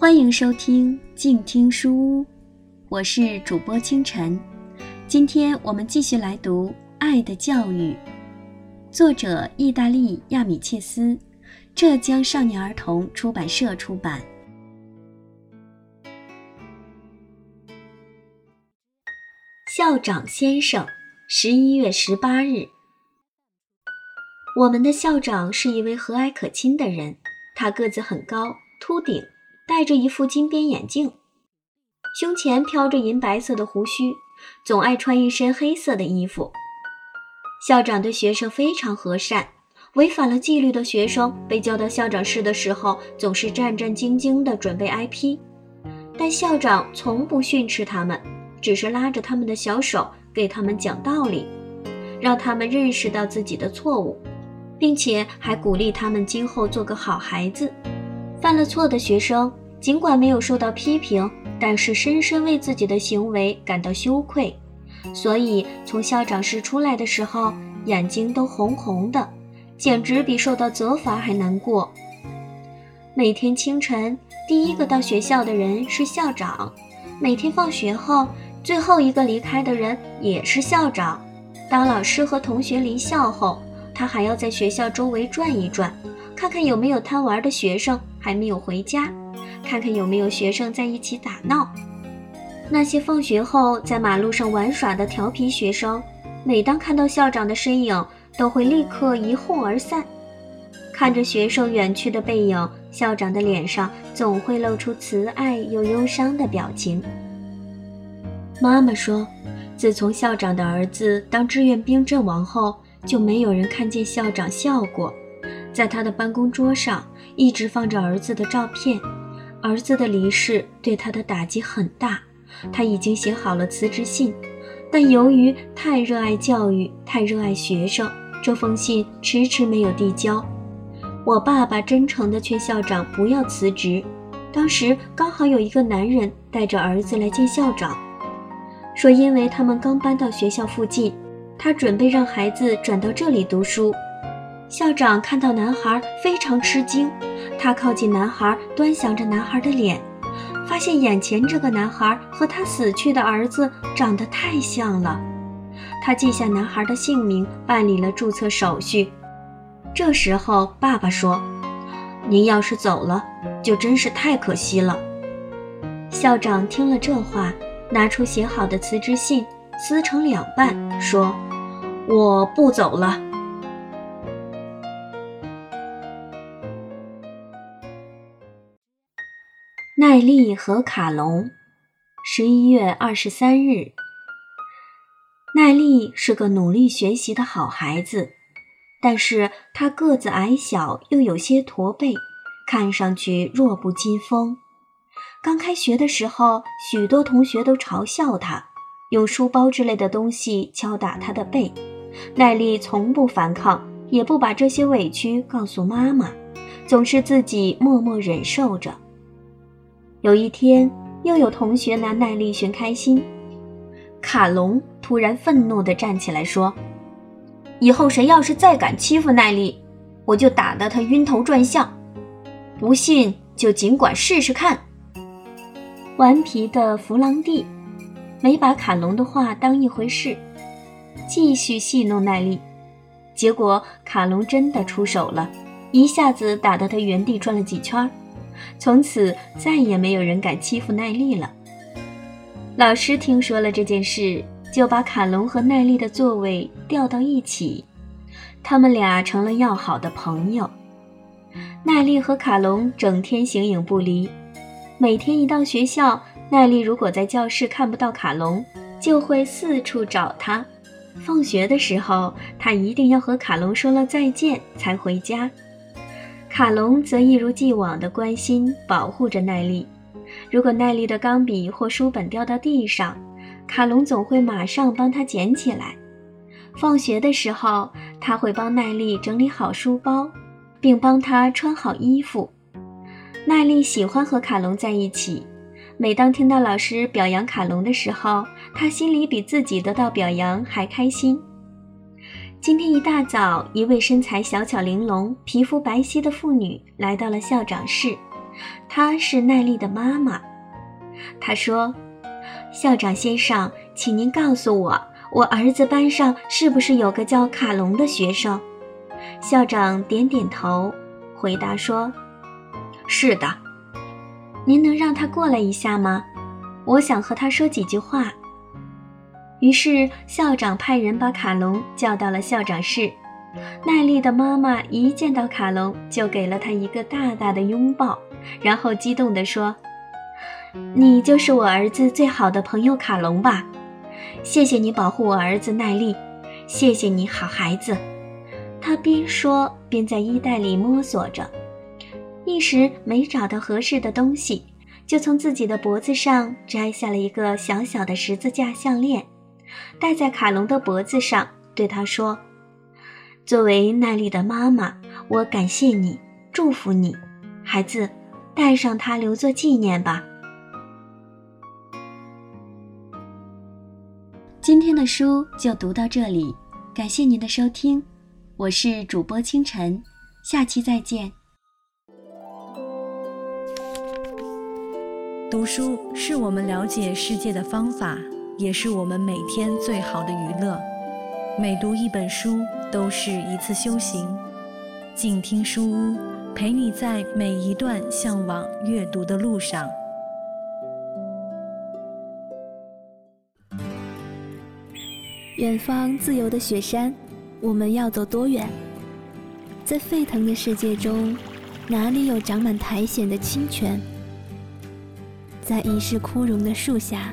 欢迎收听静听书屋，我是主播清晨。今天我们继续来读《爱的教育》，作者意大利亚米切斯，浙江少年儿童出版社出版。校长先生，十一月十八日。我们的校长是一位和蔼可亲的人，他个子很高，秃顶，戴着一副金边眼镜，胸前飘着银白色的胡须，总爱穿一身黑色的衣服。校长对学生非常和善，违反了纪律的学生被叫到校长室的时候，总是战战兢兢地准备挨批，但校长从不训斥他们，只是拉着他们的小手，给他们讲道理，让他们认识到自己的错误。并且还鼓励他们今后做个好孩子。犯了错的学生，尽管没有受到批评，但是深深为自己的行为感到羞愧，所以从校长室出来的时候，眼睛都红红的，简直比受到责罚还难过。每天清晨，第一个到学校的人是校长；每天放学后，最后一个离开的人也是校长。当老师和同学离校后，他还要在学校周围转一转，看看有没有贪玩的学生还没有回家，看看有没有学生在一起打闹。那些放学后在马路上玩耍的调皮学生，每当看到校长的身影，都会立刻一哄而散。看着学生远去的背影，校长的脸上总会露出慈爱又忧伤的表情。妈妈说，自从校长的儿子当志愿兵阵亡后。就没有人看见校长笑过，在他的办公桌上一直放着儿子的照片。儿子的离世对他的打击很大，他已经写好了辞职信，但由于太热爱教育，太热爱学生，这封信迟迟没有递交。我爸爸真诚地劝校长不要辞职。当时刚好有一个男人带着儿子来见校长，说因为他们刚搬到学校附近。他准备让孩子转到这里读书。校长看到男孩非常吃惊，他靠近男孩，端详着男孩的脸，发现眼前这个男孩和他死去的儿子长得太像了。他记下男孩的姓名，办理了注册手续。这时候，爸爸说：“您要是走了，就真是太可惜了。”校长听了这话，拿出写好的辞职信，撕成两半，说。我不走了。奈利和卡隆，十一月二十三日。奈利是个努力学习的好孩子，但是他个子矮小，又有些驼背，看上去弱不禁风。刚开学的时候，许多同学都嘲笑他，用书包之类的东西敲打他的背。奈利从不反抗，也不把这些委屈告诉妈妈，总是自己默默忍受着。有一天，又有同学拿耐力寻开心，卡隆突然愤怒地站起来说：“以后谁要是再敢欺负奈利，我就打得他晕头转向。不信就尽管试试看。”顽皮的弗朗蒂没把卡隆的话当一回事。继续戏弄奈利，结果卡隆真的出手了，一下子打得他原地转了几圈。从此再也没有人敢欺负奈利了。老师听说了这件事，就把卡隆和奈利的座位调到一起，他们俩成了要好的朋友。奈利和卡隆整天形影不离，每天一到学校，奈利如果在教室看不到卡隆，就会四处找他。放学的时候，他一定要和卡隆说了再见才回家。卡隆则一如既往地关心、保护着奈利。如果奈利的钢笔或书本掉到地上，卡隆总会马上帮他捡起来。放学的时候，他会帮奈利整理好书包，并帮他穿好衣服。奈利喜欢和卡隆在一起。每当听到老师表扬卡隆的时候，他心里比自己得到表扬还开心。今天一大早，一位身材小巧玲珑、皮肤白皙的妇女来到了校长室，她是奈丽的妈妈。她说：“校长先生，请您告诉我，我儿子班上是不是有个叫卡隆的学生？”校长点点头，回答说：“是的。您能让他过来一下吗？我想和他说几句话。”于是校长派人把卡隆叫到了校长室。奈丽的妈妈一见到卡隆，就给了他一个大大的拥抱，然后激动地说：“你就是我儿子最好的朋友卡隆吧？谢谢你保护我儿子奈丽，谢谢你好孩子。”他边说边在衣袋里摸索着，一时没找到合适的东西，就从自己的脖子上摘下了一个小小的十字架项链，戴在卡隆的脖子上，对他说。作为奈丽的妈妈，我感谢你，祝福你，孩子，带上它留作纪念吧。今天的书就读到这里，感谢您的收听，我是主播清晨，下期再见。读书是我们了解世界的方法，也是我们每天最好的娱乐。每读一本书。都是一次修行，静听书屋，陪你在每一段向往阅读的路上。远方自由的雪山，我们要走多远？在沸腾的世界中，哪里有长满苔藓的清泉？在已是枯荣的树下，